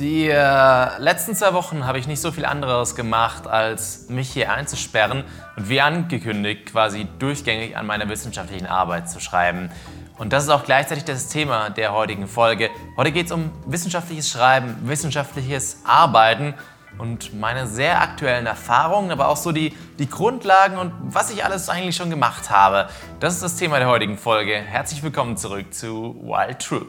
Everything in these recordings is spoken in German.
Die äh, letzten zwei Wochen habe ich nicht so viel anderes gemacht, als mich hier einzusperren und wie angekündigt quasi durchgängig an meiner wissenschaftlichen Arbeit zu schreiben. Und das ist auch gleichzeitig das Thema der heutigen Folge. Heute geht es um wissenschaftliches Schreiben, wissenschaftliches Arbeiten und meine sehr aktuellen Erfahrungen, aber auch so die, die Grundlagen und was ich alles eigentlich schon gemacht habe. Das ist das Thema der heutigen Folge. Herzlich willkommen zurück zu Wild True.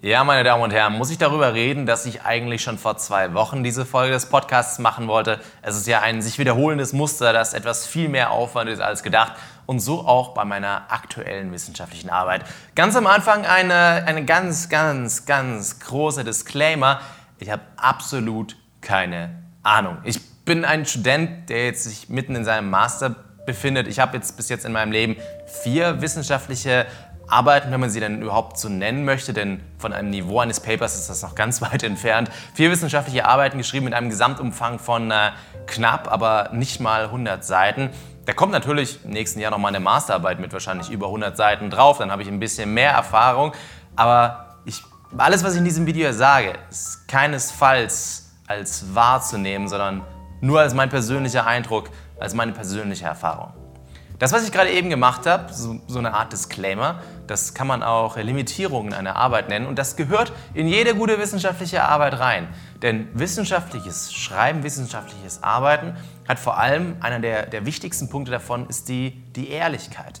Ja, meine Damen und Herren, muss ich darüber reden, dass ich eigentlich schon vor zwei Wochen diese Folge des Podcasts machen wollte? Es ist ja ein sich wiederholendes Muster, das etwas viel mehr Aufwand ist als gedacht und so auch bei meiner aktuellen wissenschaftlichen Arbeit. Ganz am Anfang eine, eine ganz, ganz, ganz große Disclaimer. Ich habe absolut keine Ahnung. Ich bin ein Student, der jetzt sich mitten in seinem Master befindet. Ich habe jetzt bis jetzt in meinem Leben vier wissenschaftliche Arbeiten, wenn man sie denn überhaupt so nennen möchte, denn von einem Niveau eines Papers ist das noch ganz weit entfernt. Vier wissenschaftliche Arbeiten geschrieben mit einem Gesamtumfang von äh, knapp, aber nicht mal 100 Seiten. Da kommt natürlich im nächsten Jahr noch mal eine Masterarbeit mit wahrscheinlich über 100 Seiten drauf, dann habe ich ein bisschen mehr Erfahrung. Aber ich, alles, was ich in diesem Video sage, ist keinesfalls als wahrzunehmen, sondern nur als mein persönlicher Eindruck, als meine persönliche Erfahrung. Das, was ich gerade eben gemacht habe, so, so, eine Art Disclaimer, das kann man auch Limitierungen einer Arbeit nennen und das gehört in jede gute wissenschaftliche Arbeit rein. Denn wissenschaftliches Schreiben, wissenschaftliches Arbeiten hat vor allem einer der, der wichtigsten Punkte davon ist die, die Ehrlichkeit.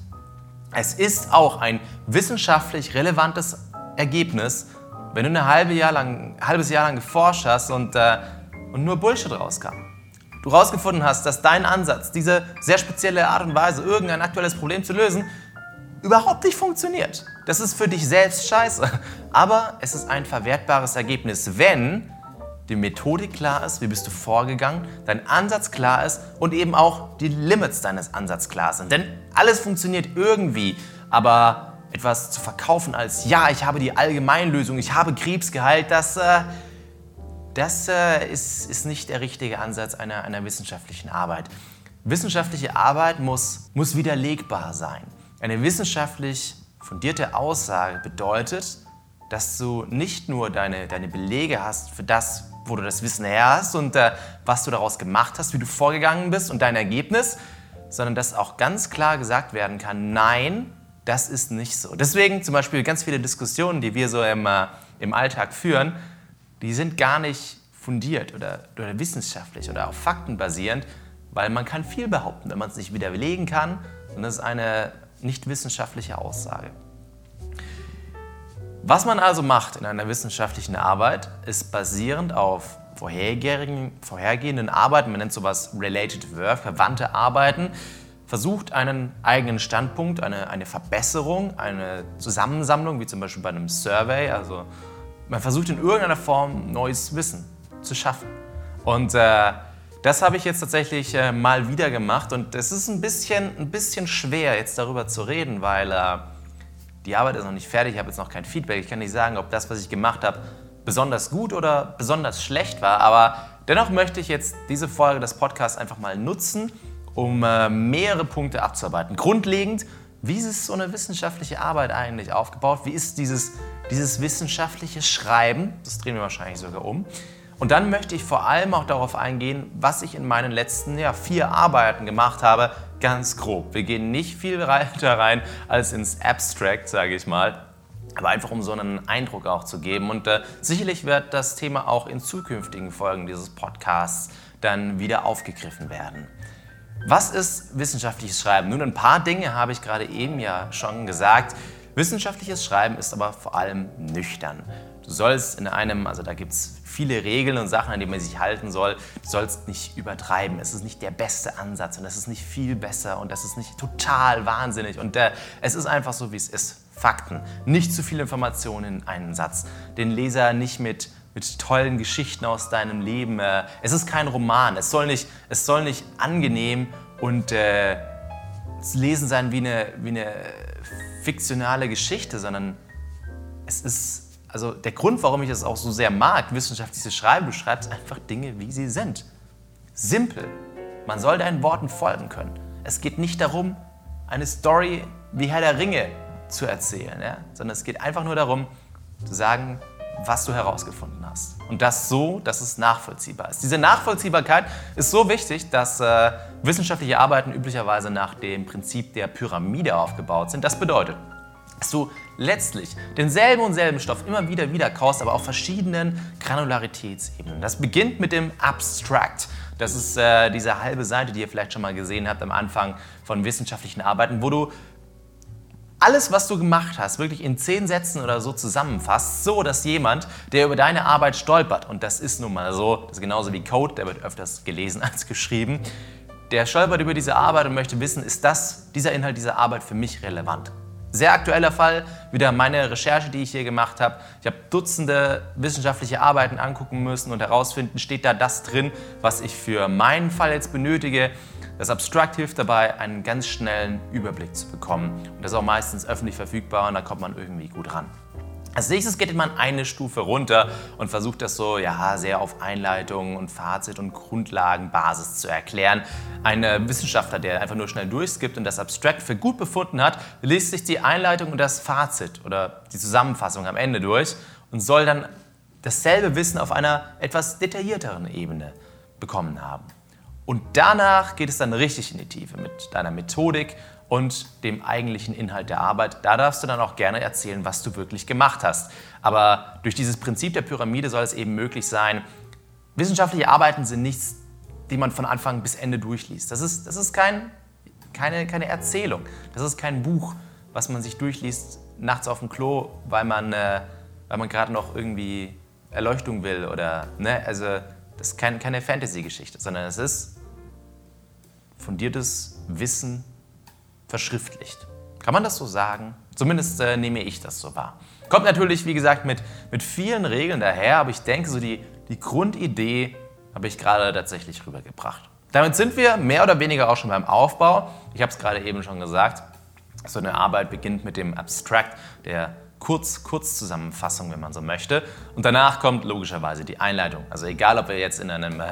Es ist auch ein wissenschaftlich relevantes Ergebnis, wenn du ein halbe halbes Jahr lang geforscht hast und, äh, und nur Bullshit rauskam du herausgefunden hast, dass dein Ansatz, diese sehr spezielle Art und Weise, irgendein aktuelles Problem zu lösen, überhaupt nicht funktioniert. Das ist für dich selbst scheiße. Aber es ist ein verwertbares Ergebnis, wenn die Methodik klar ist, wie bist du vorgegangen, dein Ansatz klar ist und eben auch die Limits deines Ansatzes klar sind. Denn alles funktioniert irgendwie, aber etwas zu verkaufen als, ja, ich habe die Allgemeinlösung, ich habe Krebs geheilt, das... Äh, das äh, ist, ist nicht der richtige Ansatz einer, einer wissenschaftlichen Arbeit. Wissenschaftliche Arbeit muss, muss widerlegbar sein. Eine wissenschaftlich fundierte Aussage bedeutet, dass du nicht nur deine, deine Belege hast für das, wo du das Wissen her hast und äh, was du daraus gemacht hast, wie du vorgegangen bist und dein Ergebnis, sondern dass auch ganz klar gesagt werden kann, nein, das ist nicht so. Deswegen zum Beispiel ganz viele Diskussionen, die wir so im, äh, im Alltag führen, die sind gar nicht fundiert oder, oder wissenschaftlich oder auf Fakten basierend, weil man kann viel behaupten, wenn man es nicht widerlegen kann. Und das ist eine nicht wissenschaftliche Aussage. Was man also macht in einer wissenschaftlichen Arbeit, ist basierend auf vorhergehenden Arbeiten, man nennt sowas Related Work, verwandte Arbeiten, versucht einen eigenen Standpunkt, eine, eine Verbesserung, eine Zusammensammlung, wie zum Beispiel bei einem Survey, also man versucht in irgendeiner Form neues Wissen zu schaffen. Und äh, das habe ich jetzt tatsächlich äh, mal wieder gemacht und es ist ein bisschen, ein bisschen schwer jetzt darüber zu reden, weil äh, die Arbeit ist noch nicht fertig, ich habe jetzt noch kein Feedback. Ich kann nicht sagen, ob das, was ich gemacht habe, besonders gut oder besonders schlecht war, aber dennoch möchte ich jetzt diese Folge des Podcasts einfach mal nutzen, um äh, mehrere Punkte abzuarbeiten. Grundlegend, wie ist so eine wissenschaftliche Arbeit eigentlich aufgebaut? Wie ist dieses dieses wissenschaftliche Schreiben, das drehen wir wahrscheinlich sogar um. Und dann möchte ich vor allem auch darauf eingehen, was ich in meinen letzten ja, vier Arbeiten gemacht habe, ganz grob. Wir gehen nicht viel weiter rein als ins Abstract, sage ich mal, aber einfach um so einen Eindruck auch zu geben. Und äh, sicherlich wird das Thema auch in zukünftigen Folgen dieses Podcasts dann wieder aufgegriffen werden. Was ist wissenschaftliches Schreiben? Nun, ein paar Dinge habe ich gerade eben ja schon gesagt. Wissenschaftliches Schreiben ist aber vor allem nüchtern. Du sollst in einem, also da gibt es viele Regeln und Sachen, an die man sich halten soll. Du sollst nicht übertreiben. Es ist nicht der beste Ansatz und es ist nicht viel besser und es ist nicht total wahnsinnig. Und äh, es ist einfach so, wie es ist. Fakten. Nicht zu viel Informationen in einen Satz. Den Leser nicht mit, mit tollen Geschichten aus deinem Leben. Äh, es ist kein Roman. Es soll nicht, es soll nicht angenehm und äh, Lesen sein wie eine, wie eine fiktionale Geschichte, sondern es ist, also der Grund, warum ich es auch so sehr mag, wissenschaftliches Schreiben, du schreibst einfach Dinge, wie sie sind. Simpel. Man soll deinen Worten folgen können. Es geht nicht darum, eine Story wie Herr der Ringe zu erzählen, ja? sondern es geht einfach nur darum, zu sagen, was du herausgefunden hast. Und das so, dass es nachvollziehbar ist. Diese Nachvollziehbarkeit ist so wichtig, dass äh, wissenschaftliche Arbeiten üblicherweise nach dem Prinzip der Pyramide aufgebaut sind. Das bedeutet, dass du letztlich denselben und selben Stoff immer wieder wieder kaust, aber auf verschiedenen Granularitätsebenen. Das beginnt mit dem Abstract. Das ist äh, diese halbe Seite, die ihr vielleicht schon mal gesehen habt am Anfang von wissenschaftlichen Arbeiten, wo du alles, was du gemacht hast, wirklich in zehn Sätzen oder so zusammenfasst, so dass jemand, der über deine Arbeit stolpert, und das ist nun mal so, das ist genauso wie Code, der wird öfters gelesen als geschrieben, der stolpert über diese Arbeit und möchte wissen, ist das, dieser Inhalt dieser Arbeit für mich relevant? Sehr aktueller Fall, wieder meine Recherche, die ich hier gemacht habe. Ich habe Dutzende wissenschaftliche Arbeiten angucken müssen und herausfinden, steht da das drin, was ich für meinen Fall jetzt benötige. Das Abstract hilft dabei, einen ganz schnellen Überblick zu bekommen. Und das ist auch meistens öffentlich verfügbar und da kommt man irgendwie gut ran. Als nächstes geht man eine Stufe runter und versucht das so ja, sehr auf Einleitung und Fazit und Grundlagenbasis zu erklären. Ein Wissenschaftler, der einfach nur schnell durchskippt und das Abstract für gut befunden hat, liest sich die Einleitung und das Fazit oder die Zusammenfassung am Ende durch und soll dann dasselbe Wissen auf einer etwas detaillierteren Ebene bekommen haben. Und danach geht es dann richtig in die Tiefe mit deiner Methodik und dem eigentlichen Inhalt der Arbeit. Da darfst du dann auch gerne erzählen, was du wirklich gemacht hast. Aber durch dieses Prinzip der Pyramide soll es eben möglich sein, wissenschaftliche Arbeiten sind nichts, die man von Anfang bis Ende durchliest. Das ist, das ist kein, keine, keine Erzählung. Das ist kein Buch, was man sich durchliest nachts auf dem Klo, weil man, äh, man gerade noch irgendwie Erleuchtung will. Oder, ne? Also das ist kein, keine Fantasy-Geschichte, sondern es ist fundiertes Wissen verschriftlicht. Kann man das so sagen? Zumindest äh, nehme ich das so wahr. Kommt natürlich, wie gesagt, mit, mit vielen Regeln daher, aber ich denke, so die, die Grundidee habe ich gerade tatsächlich rübergebracht. Damit sind wir mehr oder weniger auch schon beim Aufbau. Ich habe es gerade eben schon gesagt. So eine Arbeit beginnt mit dem Abstract, der Kurz, Kurzzusammenfassung, wenn man so möchte. Und danach kommt logischerweise die Einleitung. Also egal, ob wir jetzt in einem, äh,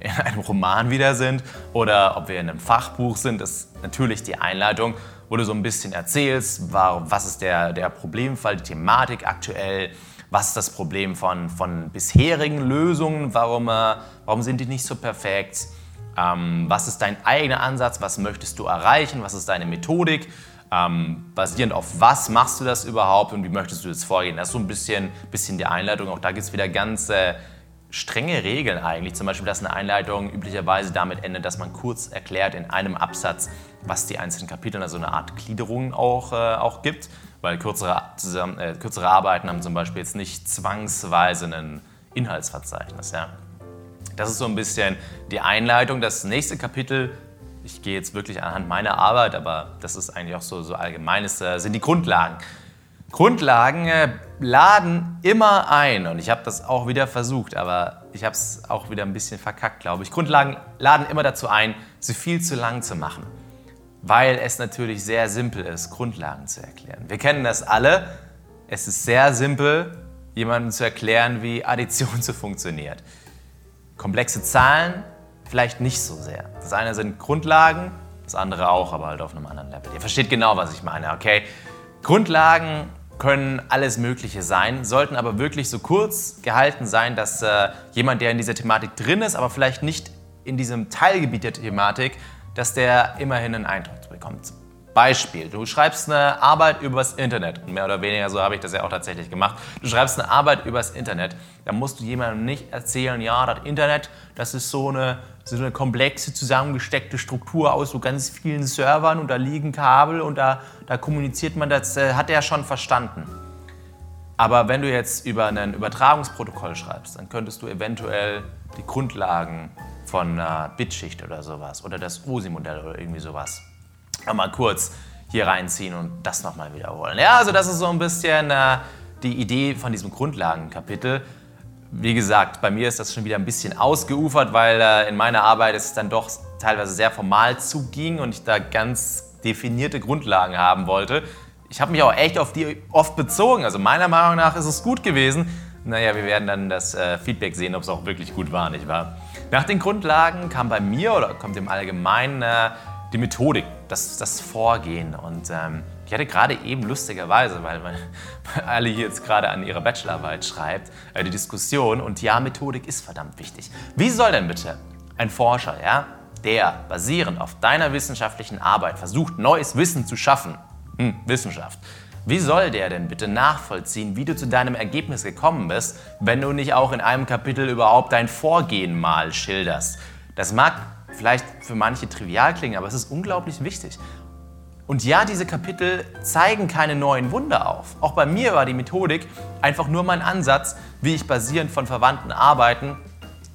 in einem Roman wieder sind oder ob wir in einem Fachbuch sind, ist natürlich die Einleitung, wo du so ein bisschen erzählst, was ist der, der Problemfall, die Thematik aktuell, was ist das Problem von, von bisherigen Lösungen, warum, äh, warum sind die nicht so perfekt, ähm, was ist dein eigener Ansatz, was möchtest du erreichen, was ist deine Methodik ähm, basierend auf was machst du das überhaupt und wie möchtest du jetzt vorgehen? Das ist so ein bisschen, bisschen die Einleitung. Auch da gibt es wieder ganz strenge Regeln eigentlich. Zum Beispiel, dass eine Einleitung üblicherweise damit endet, dass man kurz erklärt in einem Absatz, was die einzelnen Kapitel, also eine Art Gliederung auch, äh, auch gibt. Weil kürzere, zusammen, äh, kürzere Arbeiten haben zum Beispiel jetzt nicht zwangsweise ein Inhaltsverzeichnis. Ja. Das ist so ein bisschen die Einleitung. Das nächste Kapitel ich gehe jetzt wirklich anhand meiner Arbeit, aber das ist eigentlich auch so, so allgemeines, äh, sind die Grundlagen. Grundlagen äh, laden immer ein und ich habe das auch wieder versucht, aber ich habe es auch wieder ein bisschen verkackt, glaube ich. Grundlagen laden immer dazu ein, sie viel zu lang zu machen, weil es natürlich sehr simpel ist, Grundlagen zu erklären. Wir kennen das alle. Es ist sehr simpel, jemandem zu erklären, wie Addition so funktioniert. Komplexe Zahlen vielleicht nicht so sehr. Das eine sind Grundlagen, das andere auch, aber halt auf einem anderen Level. Ihr versteht genau, was ich meine, okay? Grundlagen können alles Mögliche sein, sollten aber wirklich so kurz gehalten sein, dass äh, jemand, der in dieser Thematik drin ist, aber vielleicht nicht in diesem Teilgebiet der Thematik, dass der immerhin einen Eindruck bekommt. Beispiel, du schreibst eine Arbeit übers Internet, mehr oder weniger so habe ich das ja auch tatsächlich gemacht. Du schreibst eine Arbeit übers Internet, dann musst du jemandem nicht erzählen, ja, das Internet, das ist so eine, so eine komplexe, zusammengesteckte Struktur aus so ganz vielen Servern und da liegen Kabel und da, da kommuniziert man, das äh, hat er schon verstanden. Aber wenn du jetzt über ein Übertragungsprotokoll schreibst, dann könntest du eventuell die Grundlagen von einer Bitschicht oder sowas oder das OSI-Modell oder irgendwie sowas nochmal kurz hier reinziehen und das nochmal wiederholen. Ja, also das ist so ein bisschen äh, die Idee von diesem Grundlagenkapitel. Wie gesagt, bei mir ist das schon wieder ein bisschen ausgeufert, weil äh, in meiner Arbeit es dann doch teilweise sehr formal zuging und ich da ganz definierte Grundlagen haben wollte. Ich habe mich auch echt auf die oft bezogen. Also meiner Meinung nach ist es gut gewesen. Naja, wir werden dann das äh, Feedback sehen, ob es auch wirklich gut war, nicht wahr? Nach den Grundlagen kam bei mir oder kommt im Allgemeinen äh, die Methodik, das, das Vorgehen. Und ähm, Ich hatte gerade eben lustigerweise, weil man, alle hier jetzt gerade an ihrer Bachelorarbeit schreibt, äh, die Diskussion und ja, Methodik ist verdammt wichtig. Wie soll denn bitte ein Forscher, ja, der basierend auf deiner wissenschaftlichen Arbeit versucht, neues Wissen zu schaffen, hm, Wissenschaft, wie soll der denn bitte nachvollziehen, wie du zu deinem Ergebnis gekommen bist, wenn du nicht auch in einem Kapitel überhaupt dein Vorgehen mal schilderst? Das mag vielleicht für manche trivial klingen, aber es ist unglaublich wichtig. Und ja, diese Kapitel zeigen keine neuen Wunder auf. Auch bei mir war die Methodik einfach nur mein Ansatz, wie ich basierend von verwandten Arbeiten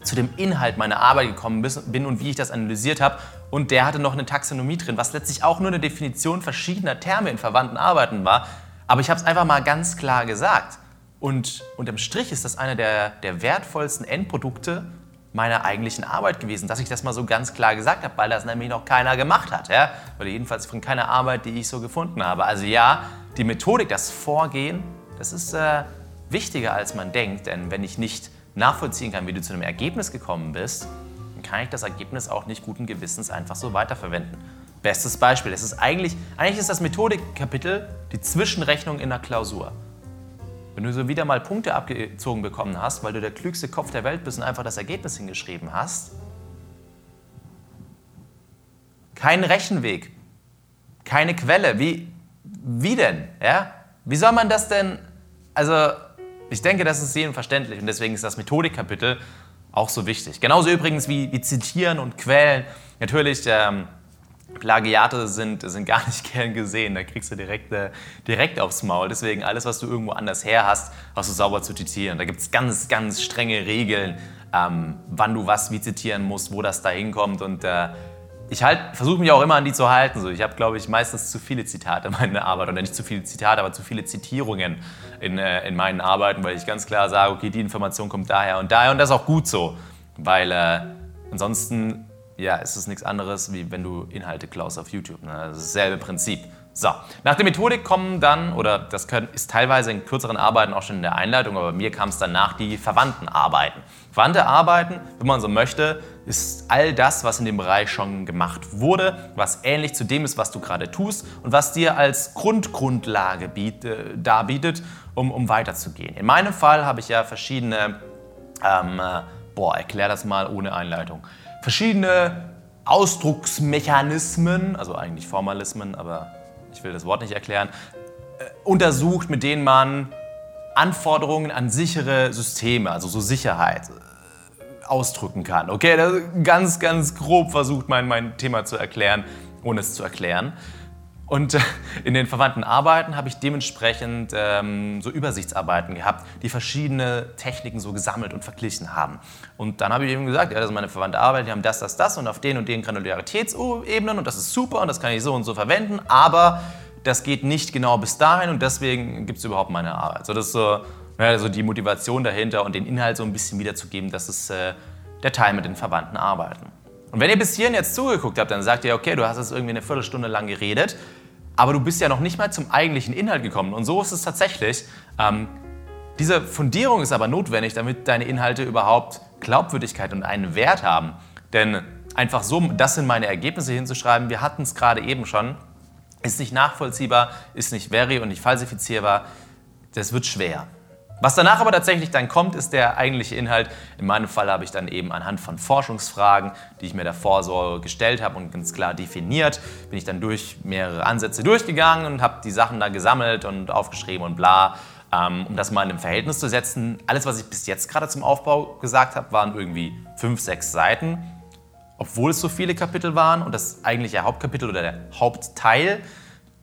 zu dem Inhalt meiner Arbeit gekommen bin und wie ich das analysiert habe. Und der hatte noch eine Taxonomie drin, was letztlich auch nur eine Definition verschiedener Terme in verwandten Arbeiten war. Aber ich habe es einfach mal ganz klar gesagt. Und unterm Strich ist das einer der, der wertvollsten Endprodukte meiner eigentlichen Arbeit gewesen, dass ich das mal so ganz klar gesagt habe, weil das nämlich noch keiner gemacht hat. Ja? Oder jedenfalls von keiner Arbeit, die ich so gefunden habe. Also ja, die Methodik, das Vorgehen, das ist äh, wichtiger, als man denkt. Denn wenn ich nicht nachvollziehen kann, wie du zu einem Ergebnis gekommen bist, dann kann ich das Ergebnis auch nicht guten Gewissens einfach so weiterverwenden. Bestes Beispiel, es ist eigentlich, eigentlich ist das Methodikkapitel die Zwischenrechnung in der Klausur. Wenn du so wieder mal Punkte abgezogen bekommen hast, weil du der klügste Kopf der Welt bist und einfach das Ergebnis hingeschrieben hast, kein Rechenweg, keine Quelle, wie, wie denn? Ja? Wie soll man das denn, also ich denke, das ist jedem verständlich und deswegen ist das Methodikkapitel auch so wichtig. Genauso übrigens wie, wie Zitieren und Quellen. Natürlich, ähm, Plagiate sind, sind gar nicht gern gesehen. Da kriegst du direkt, äh, direkt aufs Maul. Deswegen alles, was du irgendwo anders her hast, hast du sauber zu zitieren. Da gibt es ganz, ganz strenge Regeln, ähm, wann du was wie zitieren musst, wo das da hinkommt. Und äh, ich halt, versuche mich auch immer an die zu halten. So, ich habe, glaube ich, meistens zu viele Zitate in meiner Arbeit. Oder nicht zu viele Zitate, aber zu viele Zitierungen in, äh, in meinen Arbeiten, weil ich ganz klar sage, okay, die Information kommt daher und daher. Und das ist auch gut so. Weil äh, ansonsten ja, ist es nichts anderes, wie wenn du Inhalte klaust auf YouTube. Ne? Das ist dasselbe Prinzip. So, nach der Methodik kommen dann, oder das ist teilweise in kürzeren Arbeiten auch schon in der Einleitung, aber bei mir kam es danach die verwandten Arbeiten. Verwandte Arbeiten, wenn man so möchte, ist all das, was in dem Bereich schon gemacht wurde, was ähnlich zu dem ist, was du gerade tust und was dir als Grundgrundlage biet, äh, darbietet, um, um weiterzugehen. In meinem Fall habe ich ja verschiedene, ähm, äh, boah, erklär das mal ohne Einleitung, verschiedene Ausdrucksmechanismen, also eigentlich Formalismen, aber ich will das Wort nicht erklären, äh, untersucht, mit denen man Anforderungen an sichere Systeme, also so Sicherheit, äh, ausdrücken kann. Okay, ganz, ganz grob versucht mein, mein Thema zu erklären, ohne es zu erklären. Und äh, in den verwandten Arbeiten habe ich dementsprechend ähm, so Übersichtsarbeiten gehabt, die verschiedene Techniken so gesammelt und verglichen haben. Und dann habe ich eben gesagt, ja, das ist meine verwandte Arbeit, die haben das, das, das und auf den und den Granularitätsebenen und das ist super und das kann ich so und so verwenden, aber das geht nicht genau bis dahin und deswegen gibt es überhaupt meine Arbeit. So, das ist so, ja, so die Motivation dahinter und den Inhalt so ein bisschen wiederzugeben, das ist äh, der Teil mit den verwandten Arbeiten. Und wenn ihr bis hierhin jetzt zugeguckt habt, dann sagt ihr, okay, du hast jetzt irgendwie eine Viertelstunde lang geredet aber du bist ja noch nicht mal zum eigentlichen Inhalt gekommen. Und so ist es tatsächlich. Ähm, diese Fundierung ist aber notwendig, damit deine Inhalte überhaupt Glaubwürdigkeit und einen Wert haben. Denn einfach so, das sind meine Ergebnisse hinzuschreiben, wir hatten es gerade eben schon, ist nicht nachvollziehbar, ist nicht veri und nicht falsifizierbar, das wird schwer. Was danach aber tatsächlich dann kommt, ist der eigentliche Inhalt. In meinem Fall habe ich dann eben anhand von Forschungsfragen, die ich mir davor so gestellt habe und ganz klar definiert, bin ich dann durch mehrere Ansätze durchgegangen und habe die Sachen da gesammelt und aufgeschrieben und bla. Ähm, um das mal in einem Verhältnis zu setzen, alles, was ich bis jetzt gerade zum Aufbau gesagt habe, waren irgendwie fünf, sechs Seiten. Obwohl es so viele Kapitel waren und das eigentliche Hauptkapitel oder der Hauptteil,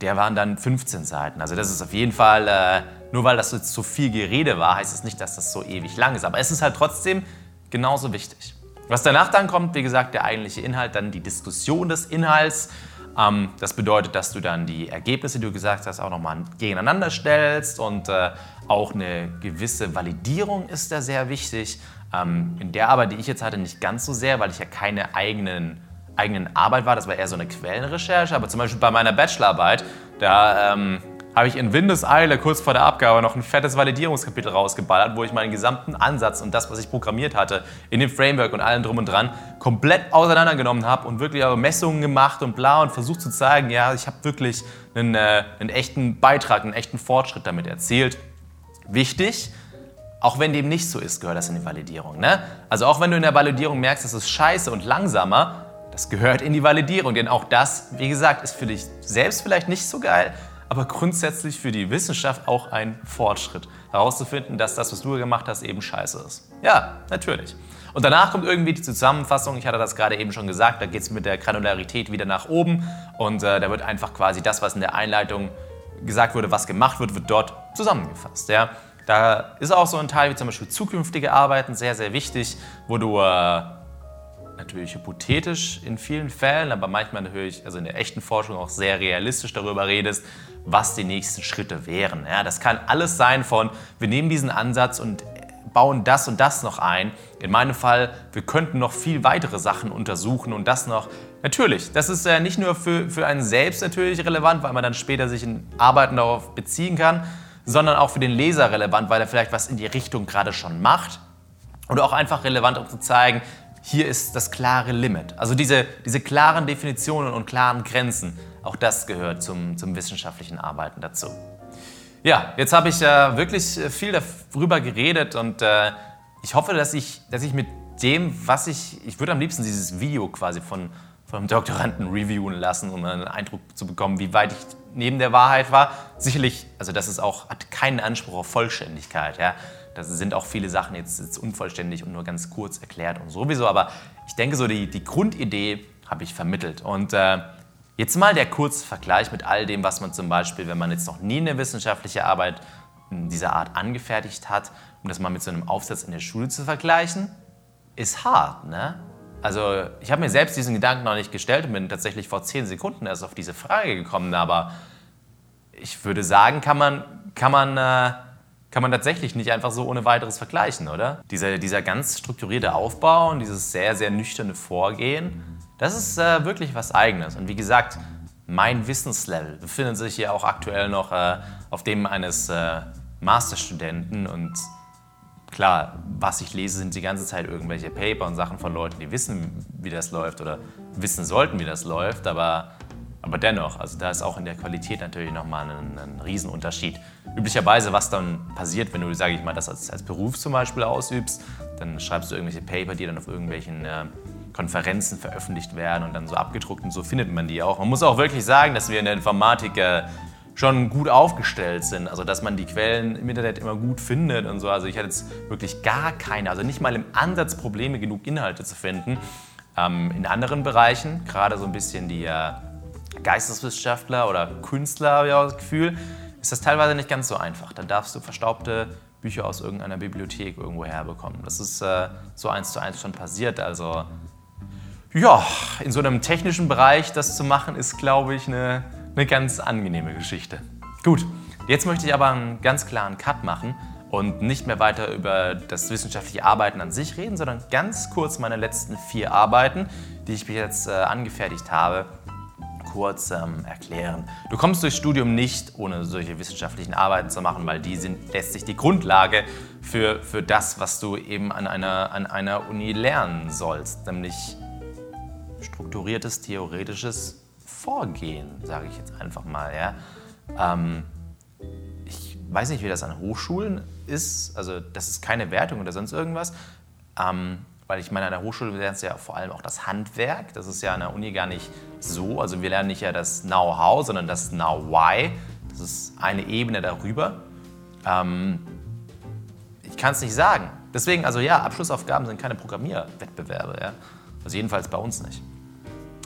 der waren dann 15 Seiten. Also das ist auf jeden Fall äh, nur weil das jetzt so viel Gerede war, heißt es das nicht, dass das so ewig lang ist. Aber es ist halt trotzdem genauso wichtig. Was danach dann kommt, wie gesagt, der eigentliche Inhalt, dann die Diskussion des Inhalts. Ähm, das bedeutet, dass du dann die Ergebnisse, die du gesagt hast, auch nochmal gegeneinander stellst und äh, auch eine gewisse Validierung ist da sehr wichtig. Ähm, in der Arbeit, die ich jetzt hatte, nicht ganz so sehr, weil ich ja keine eigenen, eigenen Arbeit war. Das war eher so eine Quellenrecherche. Aber zum Beispiel bei meiner Bachelorarbeit, da ähm, habe ich in Windeseile kurz vor der Abgabe noch ein fettes Validierungskapitel rausgeballert, wo ich meinen gesamten Ansatz und das, was ich programmiert hatte, in dem Framework und allem drum und dran, komplett auseinandergenommen habe und wirklich Messungen gemacht und bla und versucht zu zeigen, ja, ich habe wirklich einen, äh, einen echten Beitrag, einen echten Fortschritt damit erzielt. Wichtig, auch wenn dem nicht so ist, gehört das in die Validierung. Ne? Also auch wenn du in der Validierung merkst, das ist scheiße und langsamer, das gehört in die Validierung. Denn auch das, wie gesagt, ist für dich selbst vielleicht nicht so geil, aber grundsätzlich für die Wissenschaft auch ein Fortschritt, herauszufinden, dass das, was du gemacht hast, eben scheiße ist. Ja, natürlich. Und danach kommt irgendwie die Zusammenfassung, ich hatte das gerade eben schon gesagt, da geht es mit der Granularität wieder nach oben und äh, da wird einfach quasi das, was in der Einleitung gesagt wurde, was gemacht wird, wird dort zusammengefasst. Ja? Da ist auch so ein Teil wie zum Beispiel zukünftige Arbeiten sehr, sehr wichtig, wo du äh, natürlich hypothetisch in vielen Fällen, aber manchmal natürlich, also in der echten Forschung auch sehr realistisch darüber redest, was die nächsten Schritte wären. Ja, das kann alles sein von, wir nehmen diesen Ansatz und bauen das und das noch ein. In meinem Fall, wir könnten noch viel weitere Sachen untersuchen und das noch. Natürlich, das ist ja nicht nur für, für einen selbst natürlich relevant, weil man dann später sich in Arbeiten darauf beziehen kann, sondern auch für den Leser relevant, weil er vielleicht was in die Richtung gerade schon macht. Oder auch einfach relevant, um zu zeigen, hier ist das klare Limit. Also diese, diese klaren Definitionen und klaren Grenzen, auch das gehört zum, zum wissenschaftlichen Arbeiten dazu. Ja, jetzt habe ich äh, wirklich viel darüber geredet und äh, ich hoffe, dass ich, dass ich mit dem, was ich, ich würde am liebsten dieses Video quasi von, von einem Doktoranden reviewen lassen, um einen Eindruck zu bekommen, wie weit ich neben der Wahrheit war. Sicherlich, also das ist auch, hat keinen Anspruch auf Vollständigkeit. Ja? Da sind auch viele Sachen jetzt, jetzt, unvollständig und nur ganz kurz erklärt und sowieso. Aber ich denke, so die, die Grundidee habe ich vermittelt. Und äh, jetzt mal der Kurzvergleich mit all dem, was man zum Beispiel, wenn man jetzt noch nie eine wissenschaftliche Arbeit dieser Art angefertigt hat, um das mal mit so einem Aufsatz in der Schule zu vergleichen, ist hart. Ne? Also ich habe mir selbst diesen Gedanken noch nicht gestellt und bin tatsächlich vor zehn Sekunden erst auf diese Frage gekommen. Aber ich würde sagen, kann man, kann man äh, kann man tatsächlich nicht einfach so ohne weiteres vergleichen, oder? Dieser, dieser ganz strukturierte Aufbau und dieses sehr, sehr nüchterne Vorgehen, das ist äh, wirklich was Eigenes. Und wie gesagt, mein Wissenslevel befindet sich hier auch aktuell noch äh, auf dem eines äh, Masterstudenten und klar, was ich lese, sind die ganze Zeit irgendwelche Paper und Sachen von Leuten, die wissen, wie das läuft oder wissen sollten, wie das läuft, aber aber dennoch, also da ist auch in der Qualität natürlich nochmal ein, ein Riesenunterschied. Üblicherweise, was dann passiert, wenn du, sage ich mal, das als, als Beruf zum Beispiel ausübst, dann schreibst du irgendwelche Paper, die dann auf irgendwelchen äh, Konferenzen veröffentlicht werden und dann so abgedruckt und so findet man die auch. Man muss auch wirklich sagen, dass wir in der Informatik äh, schon gut aufgestellt sind, also dass man die Quellen im Internet immer gut findet und so. Also ich hatte jetzt wirklich gar keine, also nicht mal im Ansatz Probleme, genug Inhalte zu finden. Ähm, in anderen Bereichen, gerade so ein bisschen die äh, Geisteswissenschaftler oder Künstler, habe ich auch das Gefühl, ist das teilweise nicht ganz so einfach. Dann darfst du verstaubte Bücher aus irgendeiner Bibliothek irgendwo herbekommen. Das ist äh, so eins zu eins schon passiert. Also ja, in so einem technischen Bereich das zu machen, ist, glaube ich, eine, eine ganz angenehme Geschichte. Gut, jetzt möchte ich aber einen ganz klaren Cut machen und nicht mehr weiter über das wissenschaftliche Arbeiten an sich reden, sondern ganz kurz meine letzten vier Arbeiten, die ich bis jetzt äh, angefertigt habe, kurz ähm, erklären. Du kommst durchs Studium nicht, ohne solche wissenschaftlichen Arbeiten zu machen, weil die sind letztlich die Grundlage für, für das, was du eben an einer, an einer Uni lernen sollst, nämlich strukturiertes theoretisches Vorgehen, sage ich jetzt einfach mal. Ja? Ähm, ich weiß nicht, wie das an Hochschulen ist, also das ist keine Wertung oder sonst irgendwas. Ähm, weil ich meine, an der Hochschule lernst du ja vor allem auch das Handwerk. Das ist ja an der Uni gar nicht so. Also wir lernen nicht ja das Know-how, sondern das Know-why. Das ist eine Ebene darüber. Ähm, ich kann es nicht sagen. Deswegen, also ja, Abschlussaufgaben sind keine Programmierwettbewerbe. Ja? Also jedenfalls bei uns nicht.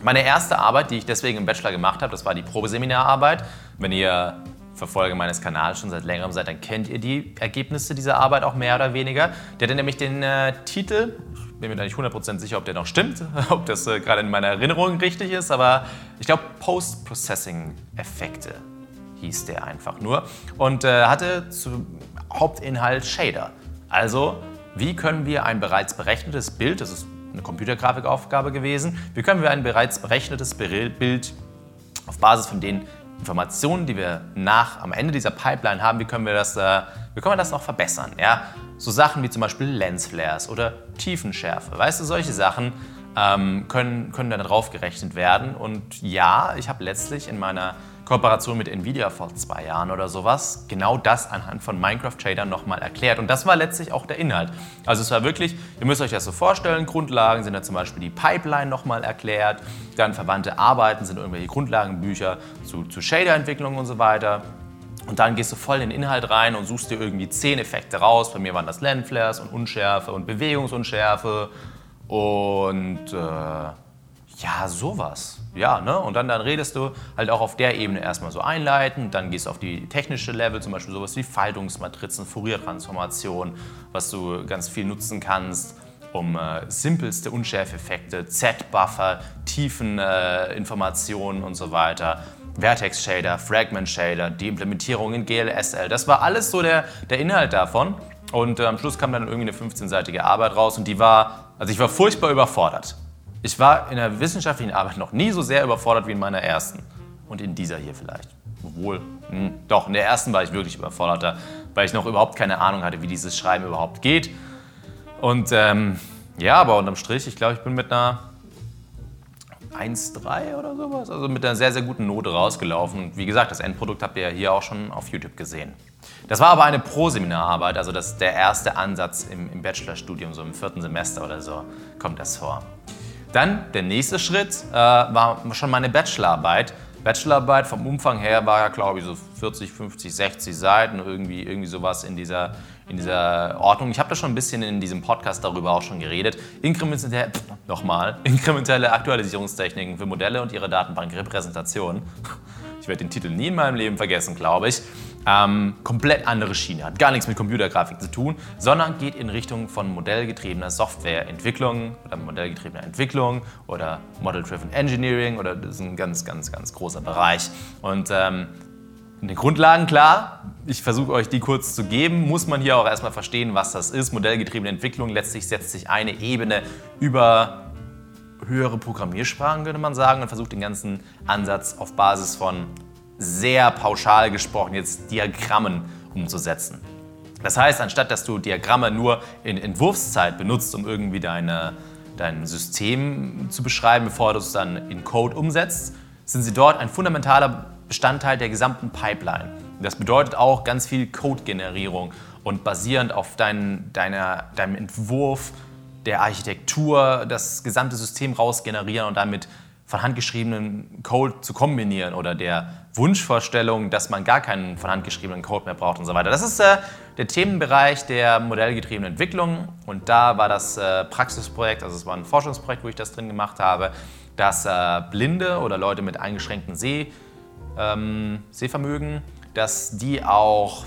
Meine erste Arbeit, die ich deswegen im Bachelor gemacht habe, das war die Probeseminararbeit. Wenn ihr Verfolger meines Kanals schon seit längerem seid, dann kennt ihr die Ergebnisse dieser Arbeit auch mehr oder weniger. Der hat nämlich den äh, Titel bin mir da nicht 100% sicher, ob der noch stimmt, ob das äh, gerade in meiner Erinnerung richtig ist, aber ich glaube Post-Processing-Effekte hieß der einfach nur und äh, hatte zum Hauptinhalt Shader. Also, wie können wir ein bereits berechnetes Bild, das ist eine Computergrafikaufgabe gewesen, wie können wir ein bereits berechnetes Bild auf Basis von den Informationen, die wir nach am Ende dieser Pipeline haben, wie können wir das, äh, wie können wir das noch verbessern? Ja? So Sachen wie zum Beispiel Lensflares oder Tiefenschärfe, weißt du, solche Sachen ähm, können, können dann drauf gerechnet werden. Und ja, ich habe letztlich in meiner Kooperation mit Nvidia vor zwei Jahren oder sowas, genau das anhand von Minecraft-Shadern nochmal erklärt. Und das war letztlich auch der Inhalt. Also es war wirklich, ihr müsst euch das so vorstellen, Grundlagen sind da zum Beispiel die Pipeline nochmal erklärt, dann verwandte Arbeiten sind irgendwelche Grundlagenbücher zu, zu Shader-Entwicklung und so weiter. Und dann gehst du voll in den Inhalt rein und suchst dir irgendwie zehn Effekte raus. Bei mir waren das Lensflares und Unschärfe und Bewegungsunschärfe und äh, ja, sowas. Ja, ne? Und dann, dann redest du halt auch auf der Ebene erstmal so einleitend, dann gehst du auf die technische Level, zum Beispiel sowas wie Faltungsmatrizen, Fourier-Transformation, was du ganz viel nutzen kannst, um äh, simpelste Unschärfeffekte, Z-Buffer, Tiefeninformationen äh, und so weiter. Vertex-Shader, Fragment-Shader, die Implementierung in GLSL. Das war alles so der, der Inhalt davon. Und äh, am Schluss kam dann irgendwie eine 15-seitige Arbeit raus und die war, also ich war furchtbar überfordert. Ich war in der wissenschaftlichen Arbeit noch nie so sehr überfordert wie in meiner ersten. Und in dieser hier vielleicht. Obwohl, hm, doch, in der ersten war ich wirklich überfordert, weil ich noch überhaupt keine Ahnung hatte, wie dieses Schreiben überhaupt geht. Und ähm, ja, aber unterm Strich, ich glaube, ich bin mit einer 1,3 oder sowas, also mit einer sehr, sehr guten Note rausgelaufen. Und wie gesagt, das Endprodukt habt ihr ja hier auch schon auf YouTube gesehen. Das war aber eine Pro-Seminararbeit, also das der erste Ansatz im, im Bachelorstudium, so im vierten Semester oder so, kommt das vor. Dann der nächste Schritt äh, war schon meine Bachelorarbeit. Bachelorarbeit vom Umfang her war ja, glaube ich, so 40, 50, 60 Seiten, irgendwie, irgendwie sowas in dieser, in dieser Ordnung. Ich habe da schon ein bisschen in diesem Podcast darüber auch schon geredet. Inkrementelle, nochmal, inkrementelle Aktualisierungstechniken für Modelle und ihre Datenbankrepräsentation. Ich werde den Titel nie in meinem Leben vergessen, glaube ich. Ähm, komplett andere Schiene, hat gar nichts mit Computergrafik zu tun, sondern geht in Richtung von modellgetriebener Softwareentwicklung oder modellgetriebener Entwicklung oder Model-Driven Engineering oder das ist ein ganz, ganz, ganz großer Bereich. Und ähm, in den Grundlagen klar, ich versuche euch die kurz zu geben, muss man hier auch erstmal verstehen, was das ist. Modellgetriebene Entwicklung, letztlich setzt sich eine Ebene über höhere Programmiersprachen, könnte man sagen, und versucht den ganzen Ansatz auf Basis von sehr pauschal gesprochen jetzt Diagrammen umzusetzen. Das heißt, anstatt dass du Diagramme nur in Entwurfszeit benutzt, um irgendwie deine, dein System zu beschreiben, bevor du es dann in Code umsetzt, sind sie dort ein fundamentaler Bestandteil der gesamten Pipeline. Das bedeutet auch ganz viel Code-Generierung und basierend auf dein, deiner, deinem Entwurf der Architektur das gesamte System rausgenerieren und damit von handgeschriebenen Code zu kombinieren oder der Wunschvorstellung, dass man gar keinen von handgeschriebenen Code mehr braucht und so weiter. Das ist äh, der Themenbereich der modellgetriebenen Entwicklung und da war das äh, Praxisprojekt, also es war ein Forschungsprojekt, wo ich das drin gemacht habe, dass äh, Blinde oder Leute mit eingeschränktem Seh, ähm, Sehvermögen, dass die auch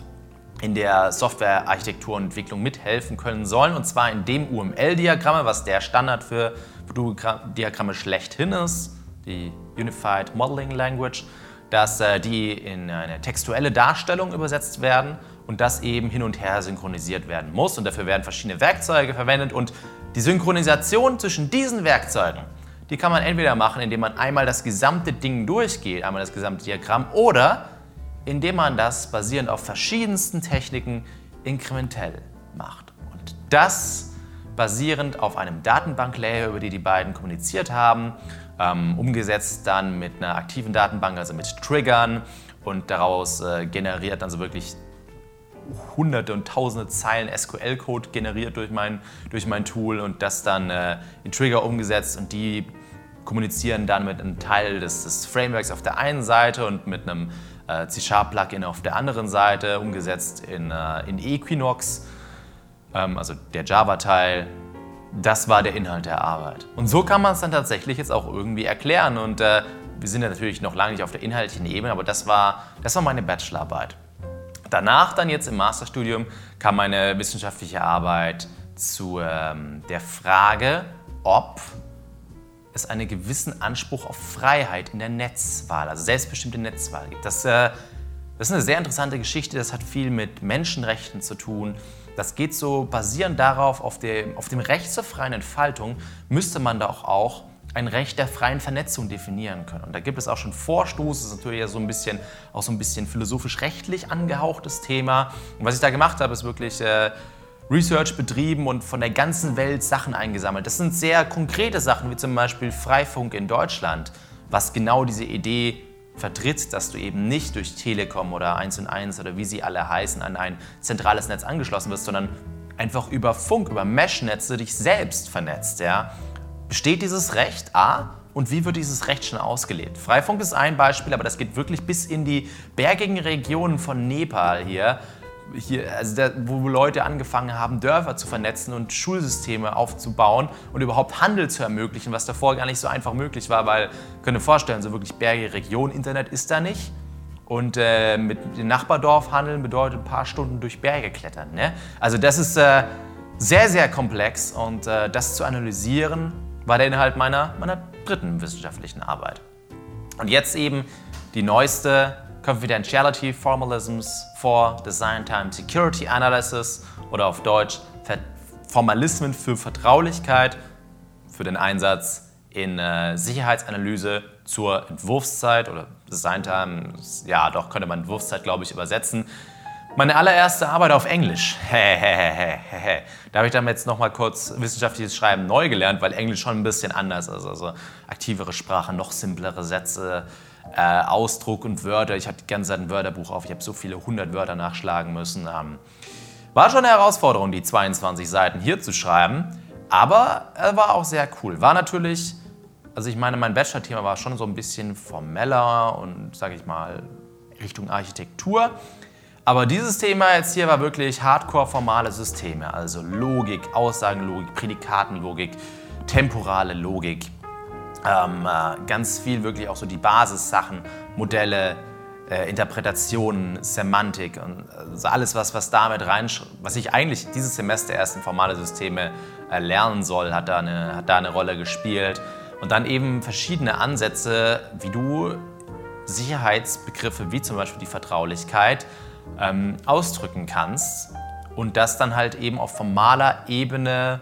in der Softwarearchitektur und Entwicklung mithelfen können sollen und zwar in dem UML-Diagramme, was der Standard für Diagramme schlechthin ist die Unified Modeling Language, dass äh, die in eine textuelle Darstellung übersetzt werden und das eben hin und her synchronisiert werden muss. Und dafür werden verschiedene Werkzeuge verwendet und die Synchronisation zwischen diesen Werkzeugen, die kann man entweder machen, indem man einmal das gesamte Ding durchgeht, einmal das gesamte Diagramm, oder indem man das basierend auf verschiedensten Techniken inkrementell macht. Und das basierend auf einem Datenbank-Layer, über die die beiden kommuniziert haben ähm, umgesetzt dann mit einer aktiven Datenbank, also mit Triggern und daraus äh, generiert dann so wirklich hunderte und tausende Zeilen SQL-Code generiert durch mein, durch mein Tool und das dann äh, in Trigger umgesetzt und die kommunizieren dann mit einem Teil des, des Frameworks auf der einen Seite und mit einem äh, C-Sharp-Plugin auf der anderen Seite, umgesetzt in, äh, in Equinox, ähm, also der Java-Teil das war der Inhalt der Arbeit. Und so kann man es dann tatsächlich jetzt auch irgendwie erklären. Und äh, wir sind ja natürlich noch lange nicht auf der inhaltlichen Ebene, aber das war, das war meine Bachelorarbeit. Danach dann jetzt im Masterstudium kam meine wissenschaftliche Arbeit zu ähm, der Frage, ob es einen gewissen Anspruch auf Freiheit in der Netzwahl, also selbstbestimmte Netzwahl gibt. Das, äh, das ist eine sehr interessante Geschichte, das hat viel mit Menschenrechten zu tun. Das geht so basierend darauf, auf dem, auf dem Recht zur freien Entfaltung, müsste man doch auch ein Recht der freien Vernetzung definieren können. Und da gibt es auch schon Vorstoß, das ist natürlich ja so ein bisschen, auch so ein bisschen philosophisch-rechtlich angehauchtes Thema. Und was ich da gemacht habe, ist wirklich äh, Research betrieben und von der ganzen Welt Sachen eingesammelt. Das sind sehr konkrete Sachen, wie zum Beispiel Freifunk in Deutschland, was genau diese Idee vertritt, dass du eben nicht durch Telekom oder 1 und 1 oder wie sie alle heißen an ein zentrales Netz angeschlossen wirst, sondern einfach über Funk, über Mesh-Netze dich selbst vernetzt. Ja? Besteht dieses Recht? A. Und wie wird dieses Recht schon ausgelebt? Freifunk ist ein Beispiel, aber das geht wirklich bis in die bergigen Regionen von Nepal hier. Hier, also da, wo Leute angefangen haben, Dörfer zu vernetzen und Schulsysteme aufzubauen und überhaupt Handel zu ermöglichen, was davor gar nicht so einfach möglich war, weil, könnt ihr vorstellen, so wirklich bergige Region, Internet ist da nicht. Und äh, mit dem Nachbardorf handeln bedeutet ein paar Stunden durch Berge klettern. Ne? Also das ist äh, sehr, sehr komplex und äh, das zu analysieren war der Inhalt meiner, meiner dritten wissenschaftlichen Arbeit. Und jetzt eben die neueste Confidentiality Formalisms for Design Time Security Analysis oder auf Deutsch Formalismen für Vertraulichkeit für den Einsatz in äh, Sicherheitsanalyse zur Entwurfszeit oder Design Time, ja doch könnte man Entwurfszeit glaube ich übersetzen. Meine allererste Arbeit auf Englisch. da habe ich dann jetzt noch mal kurz wissenschaftliches Schreiben neu gelernt, weil Englisch schon ein bisschen anders ist. Also aktivere Sprache, noch simplere Sätze, äh, Ausdruck und Wörter. Ich hatte die ganze Zeit ein Wörterbuch auf. Ich habe so viele hundert Wörter nachschlagen müssen. Ähm, war schon eine Herausforderung, die 22 Seiten hier zu schreiben. Aber er war auch sehr cool. War natürlich, also ich meine, mein Bachelor-Thema war schon so ein bisschen formeller und, sage ich mal, Richtung Architektur. Aber dieses Thema jetzt hier war wirklich hardcore formale Systeme, also Logik, Aussagenlogik, Prädikatenlogik, temporale Logik. Ähm, äh, ganz viel wirklich auch so die Basissachen, Modelle, äh, Interpretationen, Semantik und also alles, was, was damit rein, was ich eigentlich dieses Semester erst in formale Systeme äh, lernen soll, hat da, eine, hat da eine Rolle gespielt. Und dann eben verschiedene Ansätze, wie du Sicherheitsbegriffe wie zum Beispiel die Vertraulichkeit ähm, ausdrücken kannst und das dann halt eben auf formaler Ebene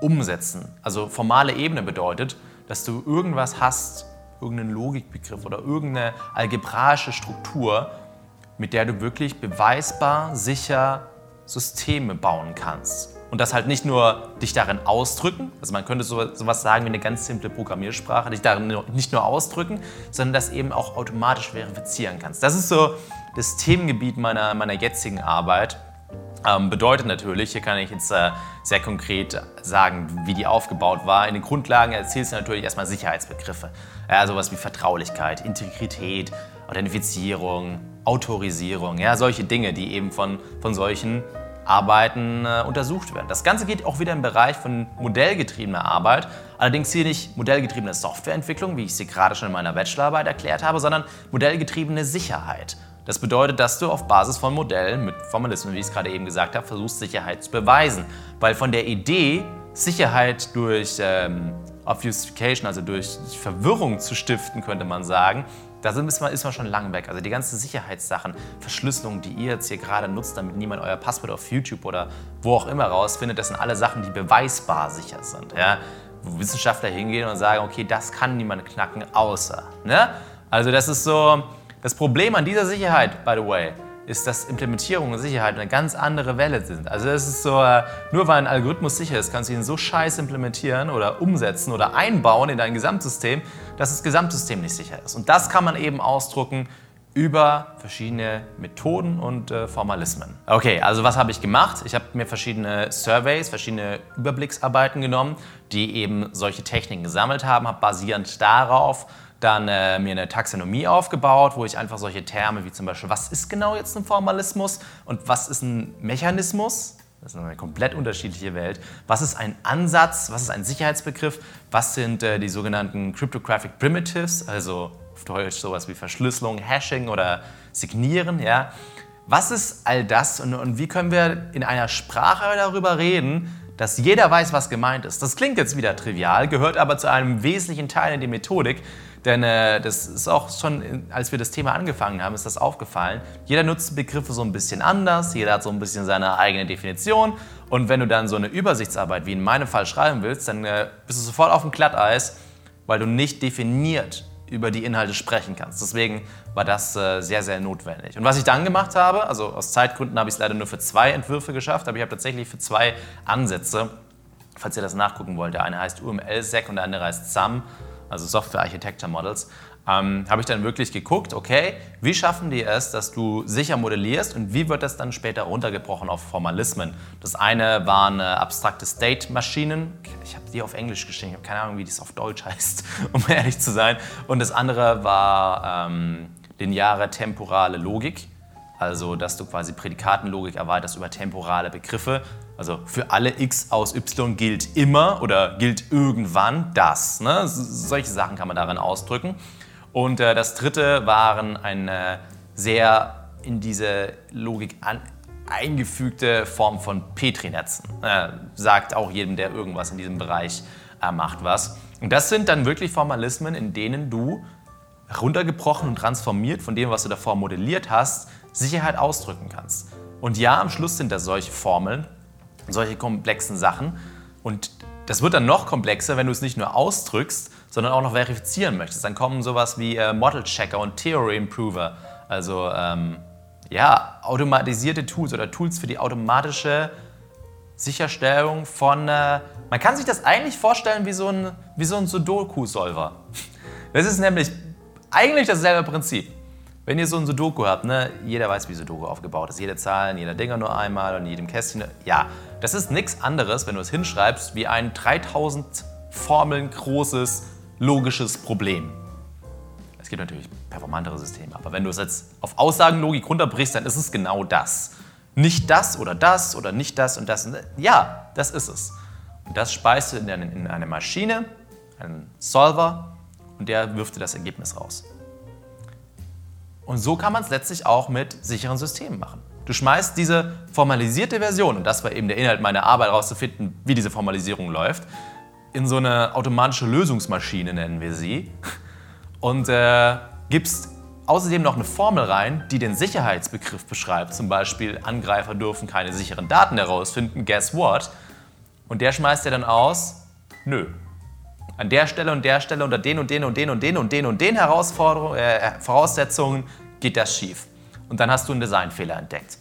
umsetzen. Also formale Ebene bedeutet, dass du irgendwas hast, irgendeinen Logikbegriff oder irgendeine algebraische Struktur, mit der du wirklich beweisbar, sicher Systeme bauen kannst. Und das halt nicht nur dich darin ausdrücken, also man könnte sowas sagen wie eine ganz simple Programmiersprache, dich darin nicht nur ausdrücken, sondern das eben auch automatisch verifizieren kannst. Das ist so das Themengebiet meiner, meiner jetzigen Arbeit. Ähm, bedeutet natürlich, hier kann ich jetzt äh, sehr konkret sagen, wie die aufgebaut war. In den Grundlagen erzählst du natürlich erstmal Sicherheitsbegriffe. Ja, sowas wie Vertraulichkeit, Integrität, Authentifizierung, Autorisierung, ja, solche Dinge, die eben von, von solchen Arbeiten äh, untersucht werden. Das Ganze geht auch wieder im Bereich von modellgetriebener Arbeit. Allerdings hier nicht modellgetriebene Softwareentwicklung, wie ich sie gerade schon in meiner Bachelorarbeit erklärt habe, sondern modellgetriebene Sicherheit. Das bedeutet, dass du auf Basis von Modellen mit Formalismen, wie ich es gerade eben gesagt habe, versuchst, Sicherheit zu beweisen. Weil von der Idee, Sicherheit durch ähm, Obfuscation, also durch Verwirrung zu stiften, könnte man sagen, da ist man, ist man schon lange weg. Also die ganzen Sicherheitssachen, Verschlüsselung, die ihr jetzt hier gerade nutzt, damit niemand euer Passwort auf YouTube oder wo auch immer rausfindet, das sind alle Sachen, die beweisbar sicher sind. Ja? Wo Wissenschaftler hingehen und sagen, okay, das kann niemand knacken, außer. Ne? Also das ist so, das Problem an dieser Sicherheit, by the way, ist, dass Implementierung und Sicherheit eine ganz andere Welle sind. Also es ist so, äh, nur weil ein Algorithmus sicher ist, kannst du ihn so scheiße implementieren oder umsetzen oder einbauen in dein Gesamtsystem, dass das Gesamtsystem nicht sicher ist. Und das kann man eben ausdrucken über verschiedene Methoden und äh, Formalismen. Okay, also was habe ich gemacht? Ich habe mir verschiedene Surveys, verschiedene Überblicksarbeiten genommen, die eben solche Techniken gesammelt haben, habe basierend darauf dann äh, mir eine Taxonomie aufgebaut, wo ich einfach solche Terme wie zum Beispiel, was ist genau jetzt ein Formalismus und was ist ein Mechanismus? Das ist eine komplett unterschiedliche Welt. Was ist ein Ansatz? Was ist ein Sicherheitsbegriff? Was sind äh, die sogenannten Cryptographic Primitives, also auf Deutsch sowas wie Verschlüsselung, Hashing oder Signieren? Ja? Was ist all das und, und wie können wir in einer Sprache darüber reden, dass jeder weiß, was gemeint ist? Das klingt jetzt wieder trivial, gehört aber zu einem wesentlichen Teil in die Methodik, denn äh, das ist auch schon, als wir das Thema angefangen haben, ist das aufgefallen. Jeder nutzt Begriffe so ein bisschen anders, jeder hat so ein bisschen seine eigene Definition. Und wenn du dann so eine Übersichtsarbeit wie in meinem Fall schreiben willst, dann äh, bist du sofort auf dem Glatteis, weil du nicht definiert über die Inhalte sprechen kannst. Deswegen war das äh, sehr, sehr notwendig. Und was ich dann gemacht habe, also aus Zeitgründen habe ich es leider nur für zwei Entwürfe geschafft, aber ich habe tatsächlich für zwei Ansätze, falls ihr das nachgucken wollt, der eine heißt UML-SEC und der andere heißt SAM, also Software Architecture Models, ähm, habe ich dann wirklich geguckt, okay, wie schaffen die es, dass du sicher modellierst und wie wird das dann später runtergebrochen auf Formalismen? Das eine waren äh, abstrakte State-Maschinen, ich habe die auf Englisch geschrieben, ich habe keine Ahnung, wie das auf Deutsch heißt, um ehrlich zu sein. Und das andere war ähm, lineare temporale Logik, also dass du quasi Prädikatenlogik erweiterst über temporale Begriffe. Also für alle x aus y gilt immer oder gilt irgendwann das. Ne? Solche Sachen kann man darin ausdrücken. Und äh, das dritte waren eine sehr in diese Logik an, eingefügte Form von Petri-Netzen. Äh, sagt auch jedem, der irgendwas in diesem Bereich äh, macht, was. Und das sind dann wirklich Formalismen, in denen du runtergebrochen und transformiert von dem, was du davor modelliert hast, Sicherheit ausdrücken kannst. Und ja, am Schluss sind das solche Formeln, solche komplexen Sachen. Und das wird dann noch komplexer, wenn du es nicht nur ausdrückst, sondern auch noch verifizieren möchtest. Dann kommen sowas wie äh, Model Checker und Theory Improver, also ähm, ja, automatisierte Tools oder Tools für die automatische Sicherstellung von. Äh, man kann sich das eigentlich vorstellen wie so ein, wie so ein Sudoku-Solver. Das ist nämlich eigentlich dasselbe Prinzip. Wenn ihr so ein Sudoku habt, ne, jeder weiß, wie Sudoku aufgebaut ist. Jede Zahl jeder Dinger nur einmal und in jedem Kästchen. Ja, das ist nichts anderes, wenn du es hinschreibst, wie ein 3000 Formeln großes logisches Problem. Es gibt natürlich performantere Systeme, aber wenn du es jetzt auf Aussagenlogik runterbrichst, dann ist es genau das. Nicht das oder das oder nicht das und das. Ja, das ist es. Und das speist du in eine Maschine, einen Solver, und der wirft dir das Ergebnis raus. Und so kann man es letztlich auch mit sicheren Systemen machen. Du schmeißt diese formalisierte Version, und das war eben der Inhalt meiner Arbeit, herauszufinden, wie diese Formalisierung läuft, in so eine automatische Lösungsmaschine, nennen wir sie, und äh, gibst außerdem noch eine Formel rein, die den Sicherheitsbegriff beschreibt. Zum Beispiel, Angreifer dürfen keine sicheren Daten herausfinden, guess what? Und der schmeißt dir dann aus, nö. An der Stelle und der Stelle unter den und den und den und den und den und den Herausforderungen, äh, Voraussetzungen geht das schief. Und dann hast du einen Designfehler entdeckt.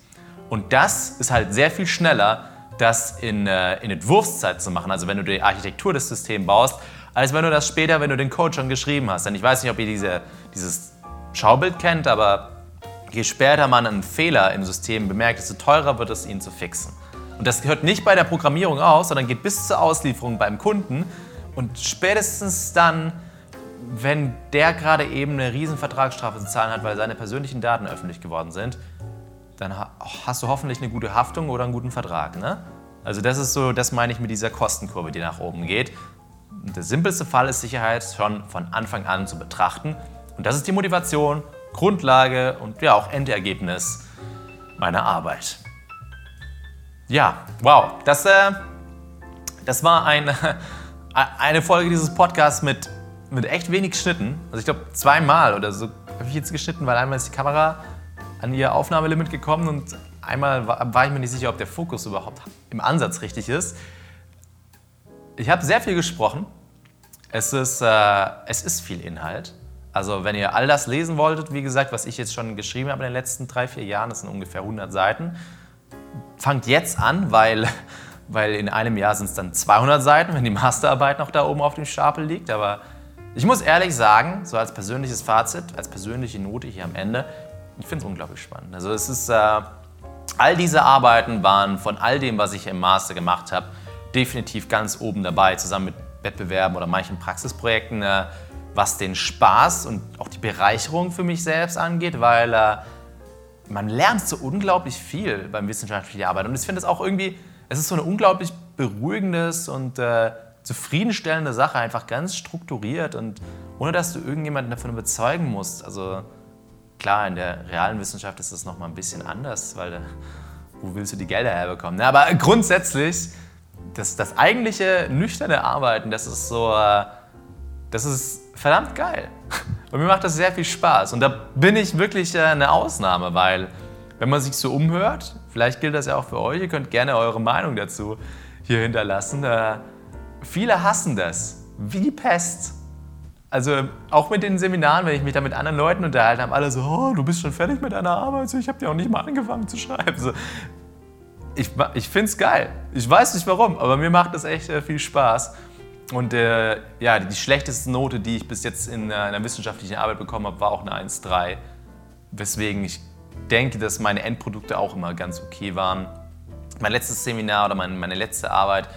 Und das ist halt sehr viel schneller, das in, äh, in Entwurfszeit zu machen, also wenn du die Architektur des Systems baust, als wenn du das später, wenn du den Code schon geschrieben hast. Denn ich weiß nicht, ob ihr diese, dieses Schaubild kennt, aber je später man einen Fehler im System bemerkt, desto teurer wird es, ihn zu fixen. Und das hört nicht bei der Programmierung aus, sondern geht bis zur Auslieferung beim Kunden. Und spätestens dann, wenn der gerade eben eine riesen Vertragsstrafe zu zahlen hat, weil seine persönlichen Daten öffentlich geworden sind, dann hast du hoffentlich eine gute Haftung oder einen guten Vertrag. Ne? Also das ist so, das meine ich mit dieser Kostenkurve, die nach oben geht. Der simpelste Fall ist Sicherheit schon von Anfang an zu betrachten. Und das ist die Motivation, Grundlage und ja auch Endergebnis meiner Arbeit. Ja, wow, das, äh, das war ein, eine Folge dieses Podcasts mit, mit echt wenig Schnitten. Also ich glaube zweimal oder so habe ich jetzt geschnitten, weil einmal ist die Kamera an ihr Aufnahmelimit gekommen und einmal war, war ich mir nicht sicher, ob der Fokus überhaupt im Ansatz richtig ist. Ich habe sehr viel gesprochen. Es ist, äh, es ist viel Inhalt. Also wenn ihr all das lesen wolltet, wie gesagt, was ich jetzt schon geschrieben habe in den letzten drei, vier Jahren, das sind ungefähr 100 Seiten, fangt jetzt an, weil, weil in einem Jahr sind es dann 200 Seiten, wenn die Masterarbeit noch da oben auf dem Stapel liegt. Aber ich muss ehrlich sagen, so als persönliches Fazit, als persönliche Note hier am Ende, ich finde es unglaublich spannend. Also es ist, äh, all diese Arbeiten waren von all dem, was ich im Master gemacht habe, definitiv ganz oben dabei, zusammen mit Wettbewerben oder manchen Praxisprojekten, äh, was den Spaß und auch die Bereicherung für mich selbst angeht, weil äh, man lernt so unglaublich viel beim wissenschaftlichen Arbeiten. Und ich finde es auch irgendwie, es ist so eine unglaublich beruhigendes und äh, zufriedenstellende Sache, einfach ganz strukturiert und ohne dass du irgendjemanden davon überzeugen musst. Also Klar, in der realen Wissenschaft ist das nochmal ein bisschen anders, weil wo willst du die Gelder herbekommen? Aber grundsätzlich, das, das eigentliche nüchterne Arbeiten, das ist so, äh, das ist verdammt geil. Und mir macht das sehr viel Spaß. Und da bin ich wirklich äh, eine Ausnahme, weil wenn man sich so umhört, vielleicht gilt das ja auch für euch, ihr könnt gerne eure Meinung dazu hier hinterlassen. Viele hassen das, wie die Pest. also auch mit den Seminaren, wenn ich mich da mit anderen Leuten unterhalte, haben alle so, oh, du bist schon fertig mit deiner Arbeit, ich habe dir auch nicht mal angefangen zu schreiben. So, ich ich finde es geil. Ich weiß nicht warum, aber mir macht das echt äh, viel Spaß. Und äh, ja, die schlechteste Note, die ich bis jetzt in einer wissenschaftlichen Arbeit bekommen habe, war auch eine 1,3. Weswegen ich denke, dass meine Endprodukte auch immer ganz okay waren. Mein letztes Seminar oder meine, meine letzte Arbeit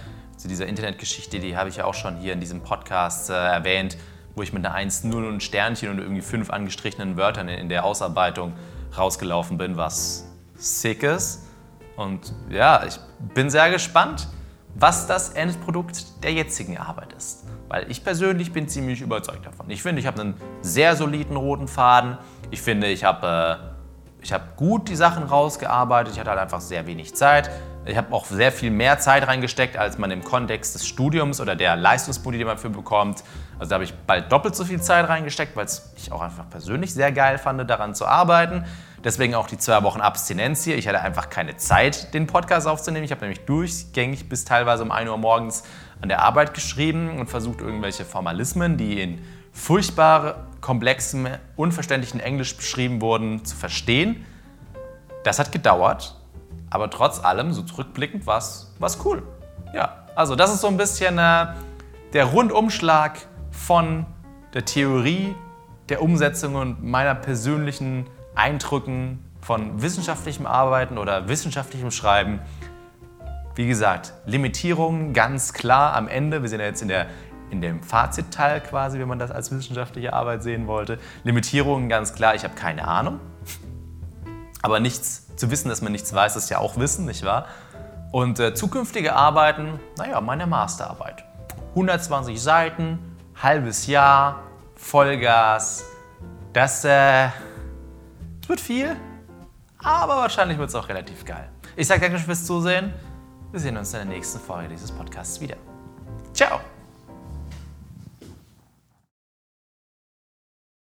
zu dieser Internetgeschichte, die habe ich ja auch schon hier in diesem Podcast äh, erwähnt wo ich mit einer 1, 0 und Sternchen und irgendwie fünf angestrichenen Wörtern in der Ausarbeitung rausgelaufen bin, was sick ist. Und ja, ich bin sehr gespannt, was das Endprodukt der jetzigen Arbeit ist. Weil ich persönlich bin ziemlich überzeugt davon. Ich finde, ich habe einen sehr soliden roten Faden. Ich finde, ich habe äh, hab gut die Sachen rausgearbeitet. Ich hatte halt einfach sehr wenig Zeit. Ich habe auch sehr viel mehr Zeit reingesteckt, als man im Kontext des Studiums oder der Leistungsboni, die man dafür bekommt. Also da habe ich bald doppelt so viel Zeit reingesteckt, weil ich auch einfach persönlich sehr geil fand, daran zu arbeiten. Deswegen auch die zwei Wochen Abstinenz hier. Ich hatte einfach keine Zeit, den Podcast aufzunehmen. Ich habe nämlich durchgängig bis teilweise um 1 Uhr morgens an der Arbeit geschrieben und versucht, irgendwelche Formalismen, die in furchtbar komplexem, unverständlichen Englisch beschrieben wurden, zu verstehen. Das hat gedauert. Aber trotz allem, so zurückblickend, war es cool. Ja, also das ist so ein bisschen äh, der Rundumschlag von der Theorie, der Umsetzung und meiner persönlichen Eindrücken von wissenschaftlichem Arbeiten oder wissenschaftlichem Schreiben. Wie gesagt, Limitierungen ganz klar am Ende. Wir sind ja jetzt in, der, in dem Fazitteil quasi, wenn man das als wissenschaftliche Arbeit sehen wollte. Limitierungen ganz klar, ich habe keine Ahnung. Aber nichts zu wissen, dass man nichts weiß, ist ja auch Wissen, nicht wahr? Und äh, zukünftige Arbeiten, naja, meine Masterarbeit. 120 Seiten, halbes Jahr, Vollgas. Das, äh, das wird viel, aber wahrscheinlich wird es auch relativ geil. Ich sage danke fürs Zusehen. Wir sehen uns in der nächsten Folge dieses Podcasts wieder. Ciao!